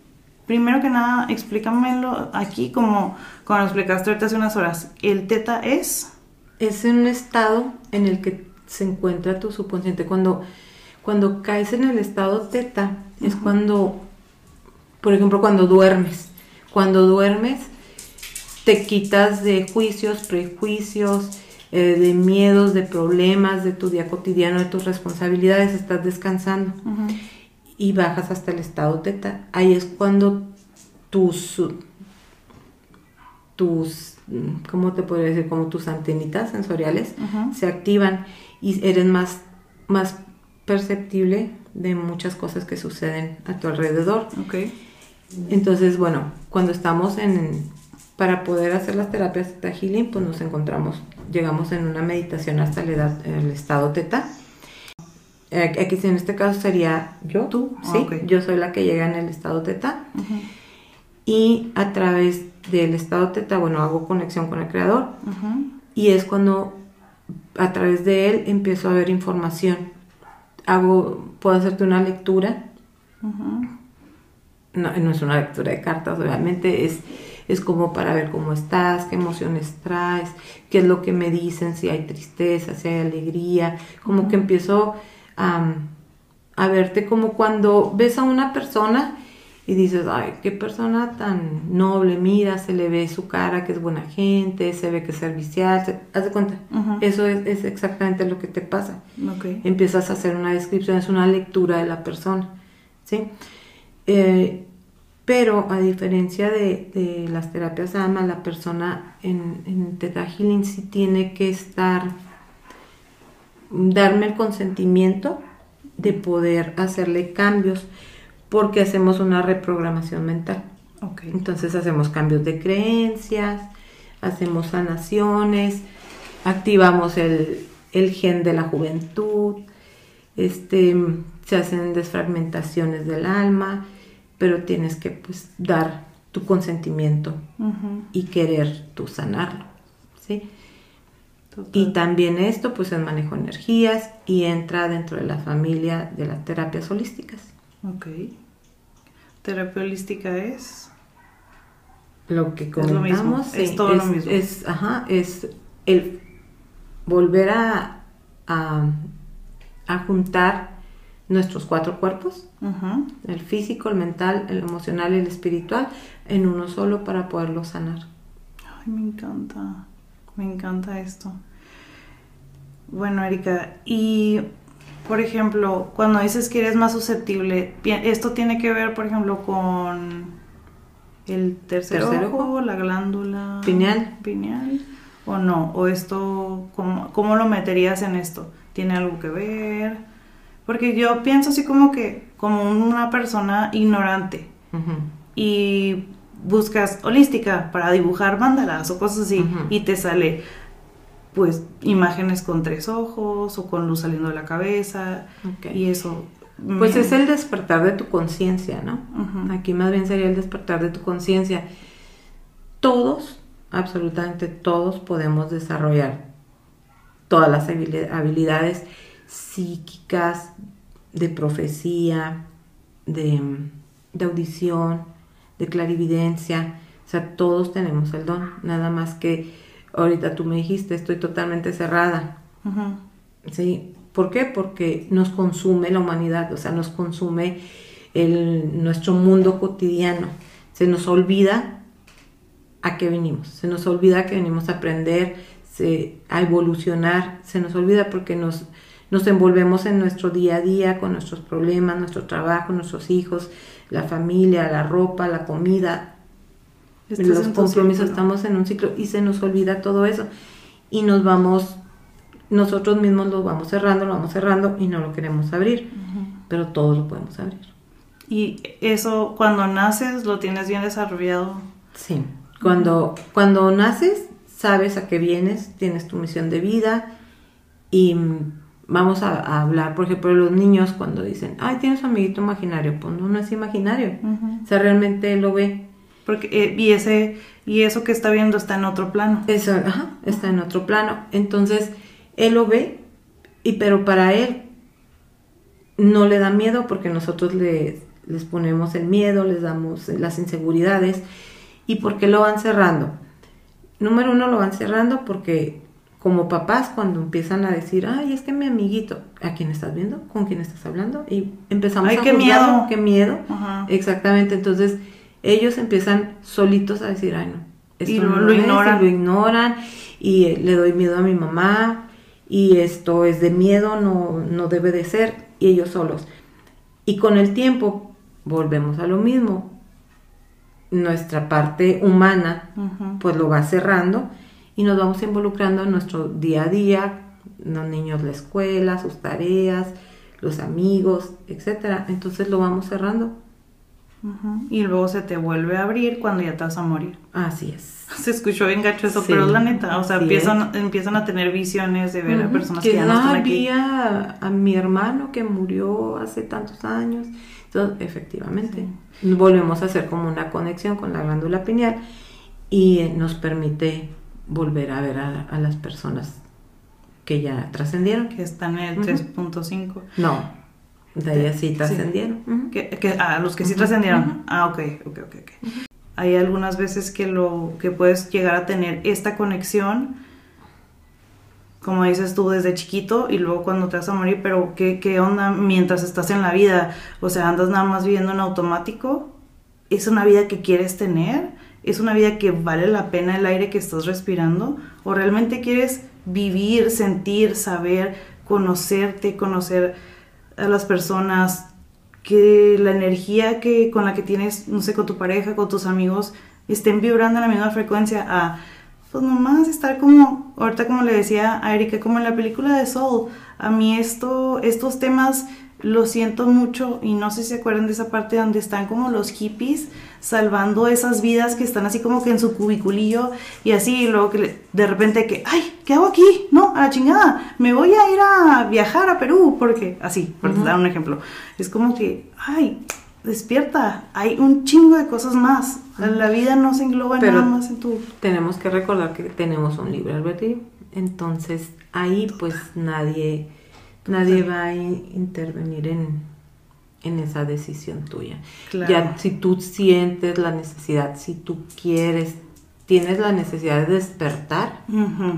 Primero que nada, explícamelo aquí como, lo explicaste ahorita hace unas horas. ¿El Theta es?
Es un estado en el que se encuentra tu subconsciente. Cuando, cuando caes en el estado Theta, es cuando, por ejemplo, cuando duermes. Cuando duermes, te quitas de juicios, prejuicios, eh, de miedos, de problemas, de tu día cotidiano, de tus responsabilidades, estás descansando y bajas hasta el estado teta. Ahí es cuando tus, tus, ¿cómo te podría decir? Como tus antenitas sensoriales se activan y eres más, más perceptible de muchas cosas que suceden a tu alrededor.
Okay.
Entonces, bueno, cuando estamos en, para poder hacer las terapias Teta Healing, pues nos encontramos, llegamos en una meditación hasta el estado Teta eh, aquí en este caso sería yo, tú, ah, sí, yo soy la que llega en el estado teta. Y a través del estado teta, bueno, hago conexión con el creador. Y es cuando a través de él empiezo a ver información. Hago, puedo hacerte una lectura. no, no es una lectura de cartas, obviamente, es, es como para ver cómo estás, qué emociones traes, qué es lo que me dicen, si hay tristeza, si hay alegría, como que empiezo a, verte como cuando ves a una persona y dices, ay, qué persona tan noble, mira, se le ve su cara que es buena gente, se ve que es servicial, haz de cuenta, eso es, exactamente lo que te pasa. Empiezas a hacer una descripción, es una lectura de la persona, ¿sí? Eh, pero a diferencia de, las terapias AMA, la persona en, en Theta Healing sí tiene que estar darme el consentimiento de poder hacerle cambios porque hacemos una reprogramación mental. Entonces hacemos cambios de creencias, hacemos sanaciones, activamos el, gen de la juventud, este, se hacen desfragmentaciones del alma, pero tienes que pues, dar tu consentimiento y querer tú sanarlo. ¿sí? Y también esto pues es manejo energías y entra dentro de la familia de las terapias holísticas.
Ok. ¿Terapia holística es?
Lo que comentamos.
Es, todo lo mismo.
Es, ajá, es el volver a, a, juntar nuestros cuatro cuerpos, el físico, el mental, el emocional y el espiritual, en uno solo para poderlo sanar.
Ay, me encanta. Me encanta esto. Bueno, Erika, y por ejemplo, cuando dices que eres más susceptible, ¿esto tiene que ver, por ejemplo, con el tercer, ojo, la glándula
pineal?
pineal? ¿O no? ¿O esto, cómo, lo meterías en esto? ¿Tiene algo que ver? Porque yo pienso así como que, como una persona ignorante. Y buscas holística para dibujar mandalas o cosas así y te sale pues imágenes con tres ojos o con luz saliendo de la cabeza y eso.
Pues es el despertar de tu conciencia, ¿no? Aquí más bien sería el despertar de tu conciencia. Todos, absolutamente todos podemos desarrollar todas las habilidades psíquicas, de profecía, de, de audición, de clarividencia. O sea, todos tenemos el don, nada más que ahorita tú me dijiste, estoy totalmente cerrada. ¿Sí? ¿Por qué? Porque nos consume la humanidad, o sea, nos consume el, nuestro mundo cotidiano. Se nos olvida a qué venimos, se nos olvida que venimos a aprender, a evolucionar, se nos olvida porque nos, nos envolvemos en nuestro día a día con nuestros problemas, nuestro trabajo, nuestros hijos, la familia, la ropa, la comida, los compromisos, estamos en un ciclo y se nos olvida todo eso y nos vamos, nosotros mismos lo vamos cerrando, lo vamos cerrando y no lo queremos abrir. pero todos lo podemos abrir.
Y eso, cuando naces, lo tienes bien desarrollado.
Sí, cuando, cuando naces, sabes a qué vienes, tienes tu misión de vida y vamos a, hablar, por ejemplo, de los niños cuando dicen, ay, tienes un amiguito imaginario, pues no, no es imaginario, o sea, realmente lo ve.
Porque, eh, y, ese, y eso que está viendo está en otro plano.
Eso, ajá, está en otro plano. Entonces, él lo ve, y pero para él no le da miedo porque nosotros le, les ponemos el miedo, les damos las inseguridades. ¿Y por qué lo van cerrando? Número uno, lo van cerrando porque como papás cuando empiezan a decir, ay, es que mi amiguito, ¿a quién estás viendo? ¿Con quién estás hablando? Y empezamos
ay,
a
qué miedo.
qué miedo. Exactamente, entonces ellos empiezan solitos a decir, ay, no. Esto
Y
no
lo
es",
ignoran.
y lo ignoran y eh, le doy miedo a mi mamá y esto es de miedo, no, no debe de ser, y ellos solos. Y con el tiempo volvemos a lo mismo. Nuestra parte humana pues lo va cerrando y nos vamos involucrando en nuestro día a día, los niños la escuela, sus tareas, los amigos, etcétera. Entonces lo vamos cerrando.
Ujú. Y luego se te vuelve a abrir cuando ya te vas a morir.
Así es.
Se escuchó bien gacho eso,
Sí,
pero es la neta. O sea, empiezan, empiezan a tener visiones de ver a
Ujú,
personas
que
que ya no
"Ah,
están aquí.
a, a mi hermano que murió hace tantos años. Entonces, efectivamente, volvemos a hacer como una conexión con la glándula pineal y eh, nos permite volver a ver a, a las personas que ya trascendieron.
Que están en el
Ujú.
3.5.
No, de ahí así
Sí.
trascendieron. Ujú.
Que, que- ah, los que sí trascendieron. Ah, ok, ok, ok, ok. Hay algunas veces que lo que puedes llegar a tener esta conexión, como dices tú, desde chiquito y luego cuando te vas a morir, pero ¿qué, qué onda mientras estás en la vida? O sea, andas nada más viviendo en automático. ¿Es una vida que quieres tener? ¿Es una vida que vale la pena el aire que estás respirando? ¿O realmente quieres vivir, sentir, saber, conocerte, conocer a las personas, que la energía que con la que tienes, no sé, con tu pareja, con tus amigos, estén vibrando en la misma frecuencia a, pues nomás estar como, ahorita como le decía a Erika, como en la película de Soul, a mí esto, estos temas lo siento mucho y no sé si se acuerdan de esa parte donde están como los hippies salvando esas vidas que están así como que en su cubiculillo y así y luego que de repente que ay qué hago aquí no a la chingada me voy a ir a viajar a Perú porque así por dar un ejemplo es como que ay despierta hay un chingo de cosas más la vida no se engloba
Pero-
nada más en tu
Tenemos que recordar que tenemos un libre albedrío. Entonces, ahí pues nadie, nadie va a in- intervenir en, en esa decisión tuya.
Claro.
Ya si tú sientes la necesidad, si tú quieres, tienes la necesidad de despertar,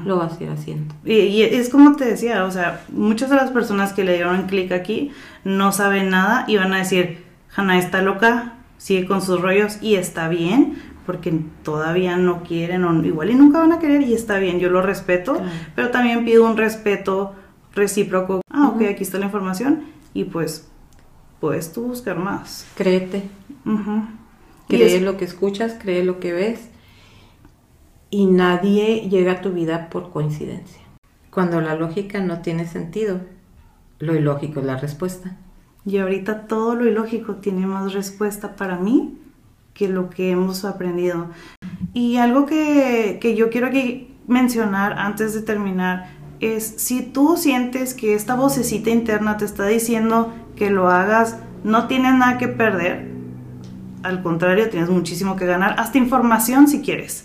lo vas a ir haciendo.
Y, y es como te decía, o sea, muchas de las personas que le dieron clic aquí no saben nada y van a decir, Hanna está loca, sigue con sus rollos y está bien, porque todavía no quieren o igual y nunca van a querer y está bien, yo lo respeto,
Claro.
pero también pido un respeto recíproco. Ah, ok,
Ujú.
aquí está la información y pues puedes tú buscar más.
Créete.
Y
cree
es-
lo que escuchas, cree lo que ves y nadie llega a tu vida por coincidencia. Cuando la lógica no tiene sentido, lo ilógico es la respuesta.
Y ahorita todo lo ilógico tiene más respuesta para mí que lo que hemos aprendido. Y algo que, que yo quiero aquí mencionar antes de terminar es si tú sientes que esta vocecita interna te está diciendo que lo hagas, no tienes nada que perder. Al contrario, tienes muchísimo que ganar, hasta información si quieres.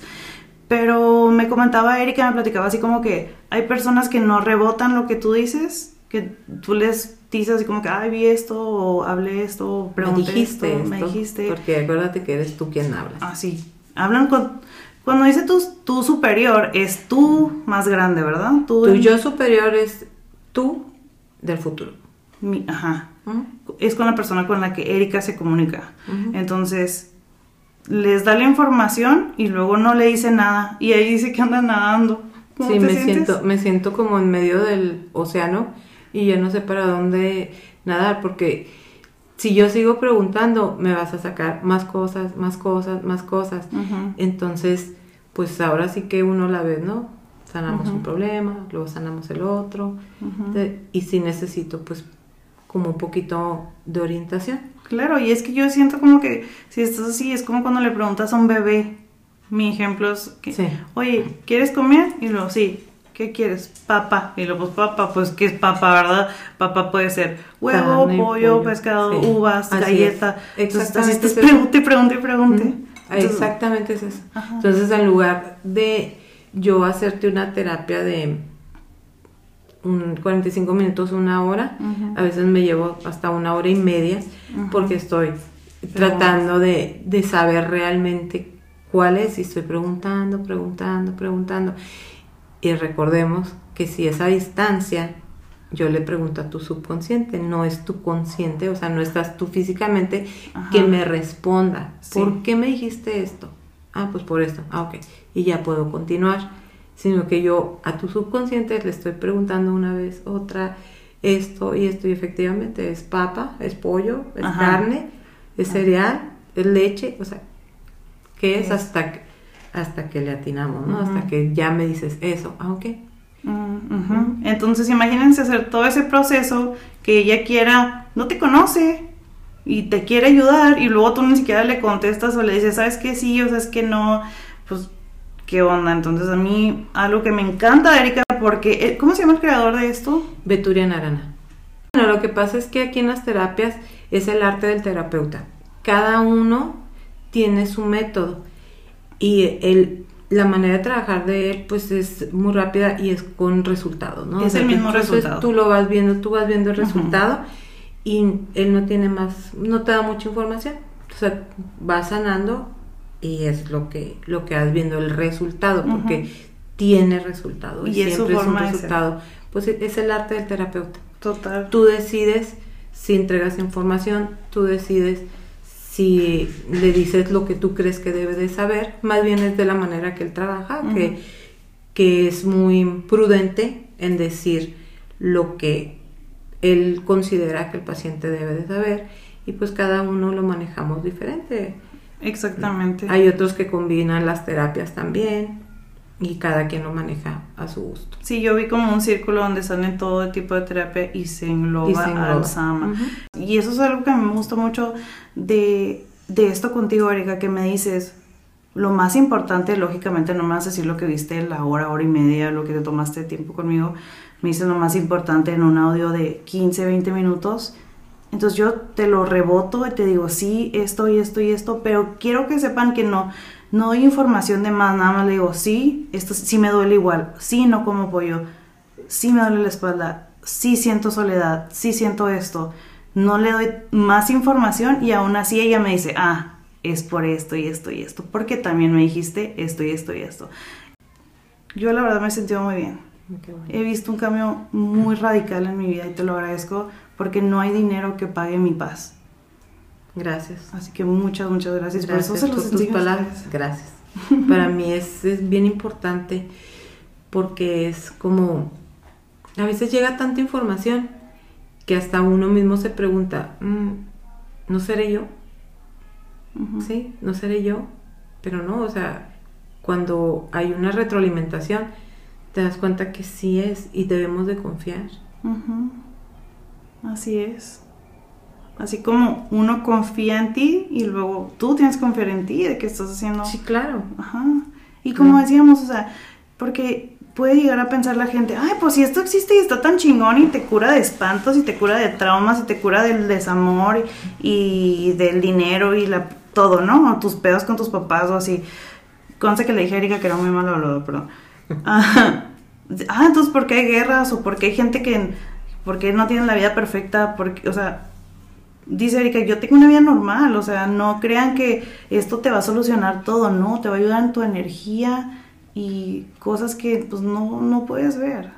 Pero me comentaba Erika, me platicaba así como que hay personas que no rebotan lo que tú dices, que tú les dices así como que, ay, vi esto, o hablé esto, o
Me
pregunté
dijiste
esto, me
esto,
dijiste.
Porque acuérdate que eres tú quien habla.
Así. Hablan con. Cuando dice tu, tu superior, es tú más grande, ¿verdad? Tú,
Tu yo superior es tú del futuro.
mi- ajá. Es con la persona con la que Erika se comunica. Entonces, les da la información y luego no le dice nada. Y ahí dice que anda nadando. ¿Cómo
Sí,
te
me
sientes?
siento, me siento como en medio del océano y ya no sé para dónde nadar porque si yo sigo preguntando me vas a sacar más cosas, más cosas, más cosas. Entonces, pues ahora sí que uno la ve, ¿no? Sanamos un problema, luego sanamos el otro. Y si necesito, pues, como un poquito de orientación.
Claro, y es que yo siento como que si estás así, es como cuando le preguntas a un bebé. Mi ejemplo es que,
Sí.
oye, ¿quieres comer? Y luego, sí, ¿qué quieres? Papa. Y luego, pues papa, pues ¿qué es papa, verdad? Papa puede ser huevo,
Carne,
pollo,
pollo.
pescado,
Sí.
uvas,
Así
galleta.
es.
Entonces,
Exactamente
estás
es eso.
pregunte, y pregunte, y pregunte.
Ujú.
Entonces,
Exactamente es eso.
Ajá.
Entonces, en lugar de yo hacerte una terapia de un 45 minutos, una hora, a veces me llevo hasta una hora y media porque estoy tratando de, de saber realmente cuál es y estoy preguntando, preguntando, preguntando. Y recordemos que si esa distancia yo le pregunto a tu subconsciente, no es tu consciente, o sea, no estás tú físicamente
Ajá.
que me responda.
Sí.
¿Por qué me dijiste esto? Ah, pues por esto. Ah, ok. Y ya puedo continuar. Sino que yo a tu subconsciente le estoy preguntando una vez, otra, esto y esto. Y efectivamente es papa, es pollo, es
Ajá.
carne, es cereal, es leche. O sea, ¿qué es
es?
hasta que, hasta que le atinamos, ¿no? Hasta que ya me dices eso. Ah, ok.
Mm. Entonces imagínense hacer todo ese proceso que ella quiera, no te conoce y te quiere ayudar y luego tú ni siquiera le contestas o le dices, ¿sabes qué? Sí o sabes que no, pues qué onda. Entonces a mí algo que me encanta de Erika porque, eh, ¿cómo se llama el creador de esto?
Beturia Narana. Bueno, lo que pasa es que aquí en las terapias es el arte del terapeuta. Cada uno tiene su método y el, la manera de trabajar de él pues es muy rápida y es con resultados, ¿no?
Es el mismo
entonces
resultado.
Tú lo vas viendo, tú vas viendo el resultado y él no tiene más, no te da mucha información. O sea, va sanando y es lo que, lo que vas viendo, el resultado, porque tiene resultado y,
Y es su
siempre es un resultado. Pues es el arte del terapeuta.
Total.
Tú decides si entregas información, tú decides si le dices lo que tú crees que debe de saber, más bien es de la manera que él trabaja, que, que es muy prudente en decir lo que él considera que el paciente debe de saber y pues cada uno lo manejamos diferente.
Exactamente.
Hay otros que combinan las terapias también y cada quien lo maneja a su gusto.
Sí, yo vi como un círculo donde salen todo tipo de terapia y se engloba,
Y se engloba.
al Sama. Y eso es algo que me gustó mucho de, de esto contigo, Erika, que me dices, lo más importante, lógicamente, no me vas a decir lo que viste la hora, hora y media, lo que te tomaste tiempo conmigo, me dices lo más importante en un audio de 15, 20 minutos. Entonces yo te lo reboto y te digo, sí, esto y esto y esto, pero quiero que sepan que no, no doy información de más, nada más le digo, sí, esto sí me duele igual, sí, no como pollo, sí me duele la espalda, sí siento soledad, sí siento esto. No le doy más información y aún así ella me dice, ah, es por esto y esto y esto, porque también me dijiste esto y esto y esto. Yo la verdad me he sentido muy bien. He visto un cambio muy radical en mi vida y te lo agradezco porque no hay dinero que pague mi paz.
Gracias.
Así que muchas, muchas gracias. Por eso se los
tus palabras. Gracias. Para mí es, es bien importante porque es como, a veces llega tanta información que hasta uno mismo se pregunta, "Mm, ¿no seré yo? Sí, no seré yo. Pero no, o sea, cuando hay una retroalimentación, te das cuenta que sí es y debemos de confiar.
Ujú. Así es. Así como uno confía en ti y luego tú tienes que confiar en ti de que estás haciendo.
Sí, claro.
Ajá. Y como decíamos, o sea, porque puede llegar a pensar la gente, ay, pues si esto existe y está tan chingón y te cura de espantos y te cura de traumas y te cura del desamor y, del dinero y la, todo, ¿no? O tus pedos con tus papás o así. Conste que le dije a Erika que era muy mal hablado, perdón. ah, ah, entonces, ¿por qué hay guerras? ¿O por qué hay gente que, por qué no tienen la vida perfecta? Porque, o sea, dice Erika, yo tengo una vida normal, o sea, no crean que esto te va a solucionar todo, no, te va a ayudar en tu energía y cosas que pues no, no puedes ver.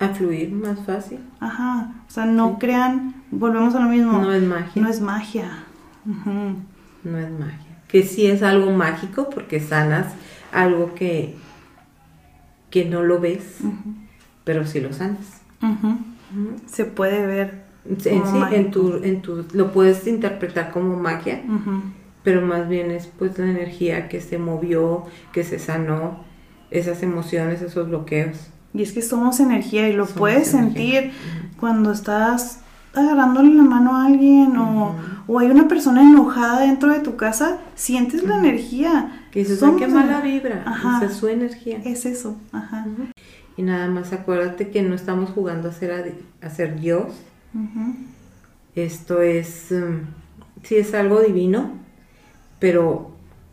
A fluir más fácil.
Ajá, o sea, no
Sí.
crean, volvemos a lo mismo.
No es magia.
No es magia. Ujú.
No es magia. Que sí es algo mágico porque sanas algo que, que no lo ves, pero sí lo sanas.
Ujú. Se puede ver.
En sí, en tu, en tu, lo puedes interpretar como magia, pero más bien es pues la energía que se movió, que se sanó, esas emociones, esos bloqueos.
Y es que somos energía y lo
Somos
puedes
energía.
sentir cuando estás agarrándole la mano a alguien o, o, hay una persona enojada dentro de tu casa, sientes la energía.
Que dices, qué mala vibra, Ajá. es su energía.
Es eso, Ajá.
Y nada más acuérdate que no estamos jugando a ser, a, ser Dios. Esto es, um, sí es algo divino, pero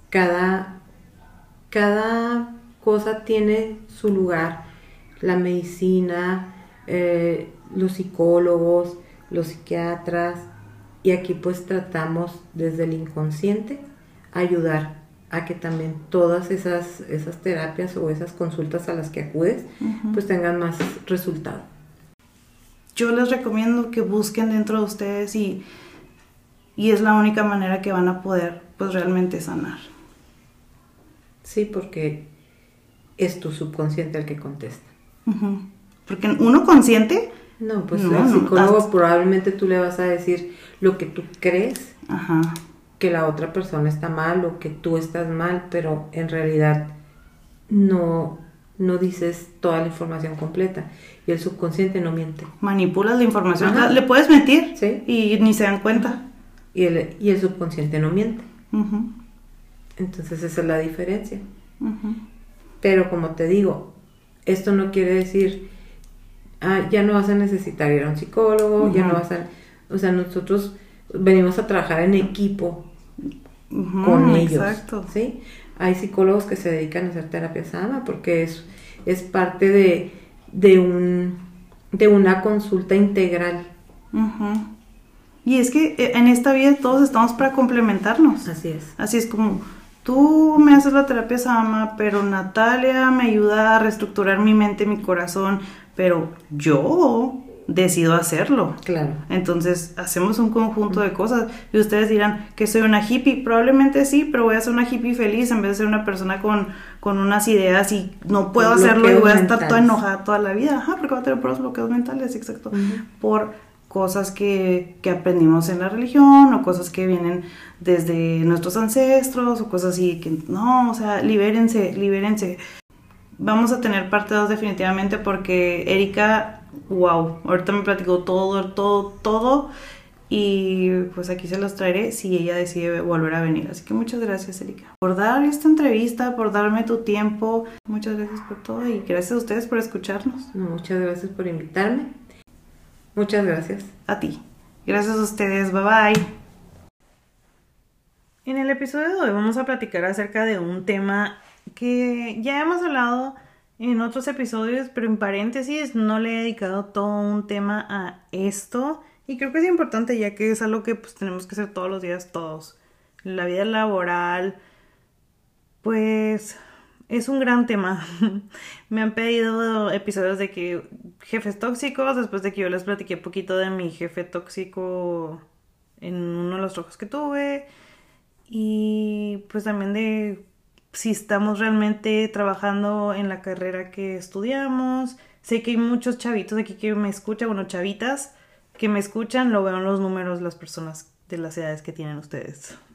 cada, cada cosa tiene su lugar. La medicina, eh, los psicólogos, los psiquiatras, y aquí pues tratamos desde el inconsciente ayudar a que también todas esas, esas terapias o esas consultas a las que acudes pues tengan más resultado.
Yo les recomiendo que busquen dentro de ustedes y, y es la única manera que van a poder pues realmente sanar.
Sí, porque es tu subconsciente el que contesta.
Porque uno consciente...
No, pues el psicólogo probablemente tú le vas a decir lo que tú crees que la otra persona está mal o que tú estás mal, pero en realidad no, no dices toda la información completa y el subconsciente no miente.
Manipulas la información, le puedes mentir ¿Sí? y ni se dan cuenta.
Y el, y el subconsciente no miente. Entonces esa es la diferencia. Pero como te digo, esto no quiere decir, ah, ya no vas a necesitar ir a un psicólogo, ya no vas a... O sea, nosotros venimos a trabajar en equipo con ellos. Exacto. ¿sí? Hay psicólogos que se dedican a hacer terapia sana porque es, es parte de, de, un, de una consulta integral.
Y es que eh, en esta vida todos estamos para complementarnos.
Así es.
Así es como tú me haces la terapia Sama, pero Natalia me ayuda a reestructurar mi mente, mi corazón, pero yo decido hacerlo.
Claro.
Entonces hacemos un conjunto de cosas y ustedes dirán que soy una hippie, probablemente sí, pero voy a ser una hippie feliz en vez de ser una persona con, con unas ideas y no puedo hacerlo y voy a estar toda enojada toda la vida, ajá, porque va a tener puros bloqueos mentales, exacto, por cosas que, que aprendimos en la religión o cosas que vienen desde nuestros ancestros o cosas así que no, o sea, libérense, libérense. Vamos a tener parte 2 definitivamente porque Erika, wow, ahorita me platicó todo, todo, todo y pues aquí se los traeré si ella decide volver a venir. Así que muchas gracias Erika por dar esta entrevista, por darme tu tiempo. Muchas gracias por todo y gracias a ustedes por escucharnos.
muchas gracias por invitarme. Muchas gracias.
A ti. Gracias a ustedes. Bye bye. En el episodio de hoy vamos a platicar acerca de un tema que ya hemos hablado en otros episodios, pero en paréntesis no le he dedicado todo un tema a esto y creo que es importante ya que es algo que pues tenemos que hacer todos los días todos. La vida laboral, pues es un gran tema. Me han pedido episodios de que jefes tóxicos, después de que yo les platiqué un poquito de mi jefe tóxico en uno de los trabajos que tuve. Y pues también de si estamos realmente trabajando en la carrera que estudiamos. Sé que hay muchos chavitos aquí que me escuchan, bueno, chavitas que me escuchan, lo veo en los números las personas de las edades que tienen ustedes.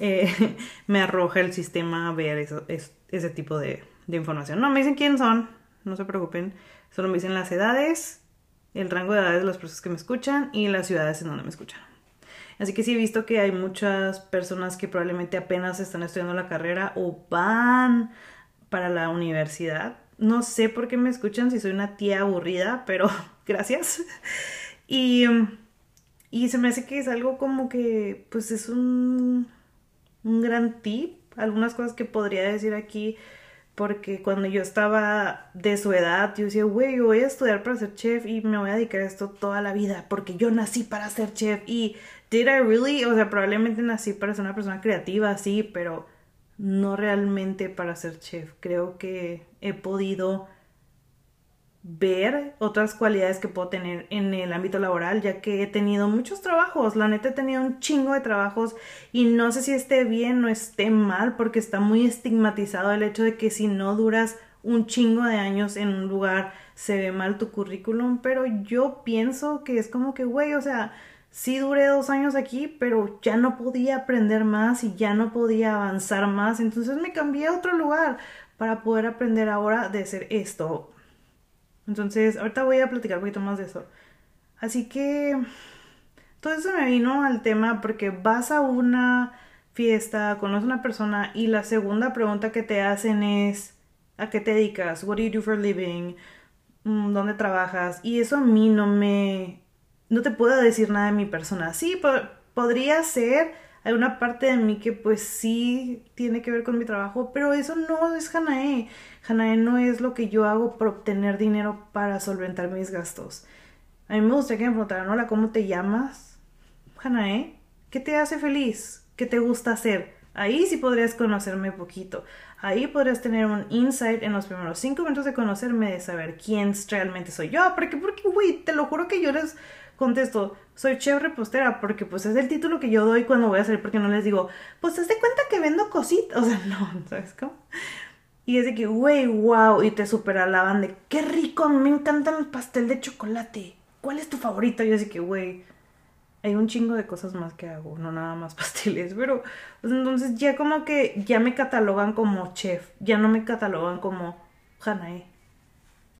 Eh, me arroja el sistema a ver ese tipo de, información. No me dicen quién son, no se preocupen. Solo me dicen las edades, el rango de edades de las personas que me escuchan y las ciudades en donde me escuchan. Así que sí he visto que hay muchas personas que probablemente apenas están estudiando la carrera o van para la universidad. No sé por qué me escuchan si soy una tía aburrida, pero gracias. Y, se me hace que es algo como que, pues es un, un gran tip algunas cosas que podría decir aquí, porque cuando yo estaba de su edad, yo decía, güey, voy a estudiar para ser chef y me voy a dedicar a esto toda la vida, porque yo nací para ser chef y, did I really? O sea, probablemente nací para ser una persona creativa, sí, pero no realmente para ser chef. Creo que he podido ver otras cualidades que puedo tener en el ámbito laboral, ya que he tenido muchos trabajos, la neta he tenido un chingo de trabajos y no sé si esté bien o esté mal, porque está muy estigmatizado el hecho de que si no duras un chingo de años en un lugar se ve mal tu currículum, pero yo pienso que es como que, güey, o sea, sí duré dos años aquí, pero ya no podía aprender más y ya no podía avanzar más, entonces me cambié a otro lugar para poder aprender ahora de hacer esto entonces, ahorita voy a platicar un poquito más de eso. Así que, Todo eso me vino al tema porque vas a una fiesta, conoces a una persona y la segunda pregunta que te hacen es ¿a qué te dedicas? What do you do for a living? Mm, ¿Dónde trabajas? Y eso a mí no me no te puedo decir nada de mi persona. Sí, podría ser hay una parte de mí que pues sí tiene que ver con mi trabajo, pero eso no es Hanae. Hanae no es lo que yo hago por obtener dinero para solventar mis gastos. A mí me gustaría que me preguntaran, hola, ¿cómo te llamas? Hanae, ¿qué te hace feliz? ¿Qué te gusta hacer? Ahí sí podrías conocerme poquito. Ahí podrías tener un insight en los primeros cinco minutos de conocerme, de saber quién realmente soy yo. Porque, porque, güey, te lo juro que yo contesto, soy chef repostera, porque pues es el título que yo doy cuando voy a salir, porque no les digo, pues haz de cuenta que vendo cositas, o sea, no, ¿sabes cómo? Y es de que, güey, wow, y te super alaban de, qué rico, me encanta el pastel de chocolate, ¿cuál es tu favorito? Y yo así que, güey, hay un chingo de cosas más que hago, no nada más pasteles, pero pues, entonces ya como que ya me catalogan como chef, ya no me catalogan como Hanae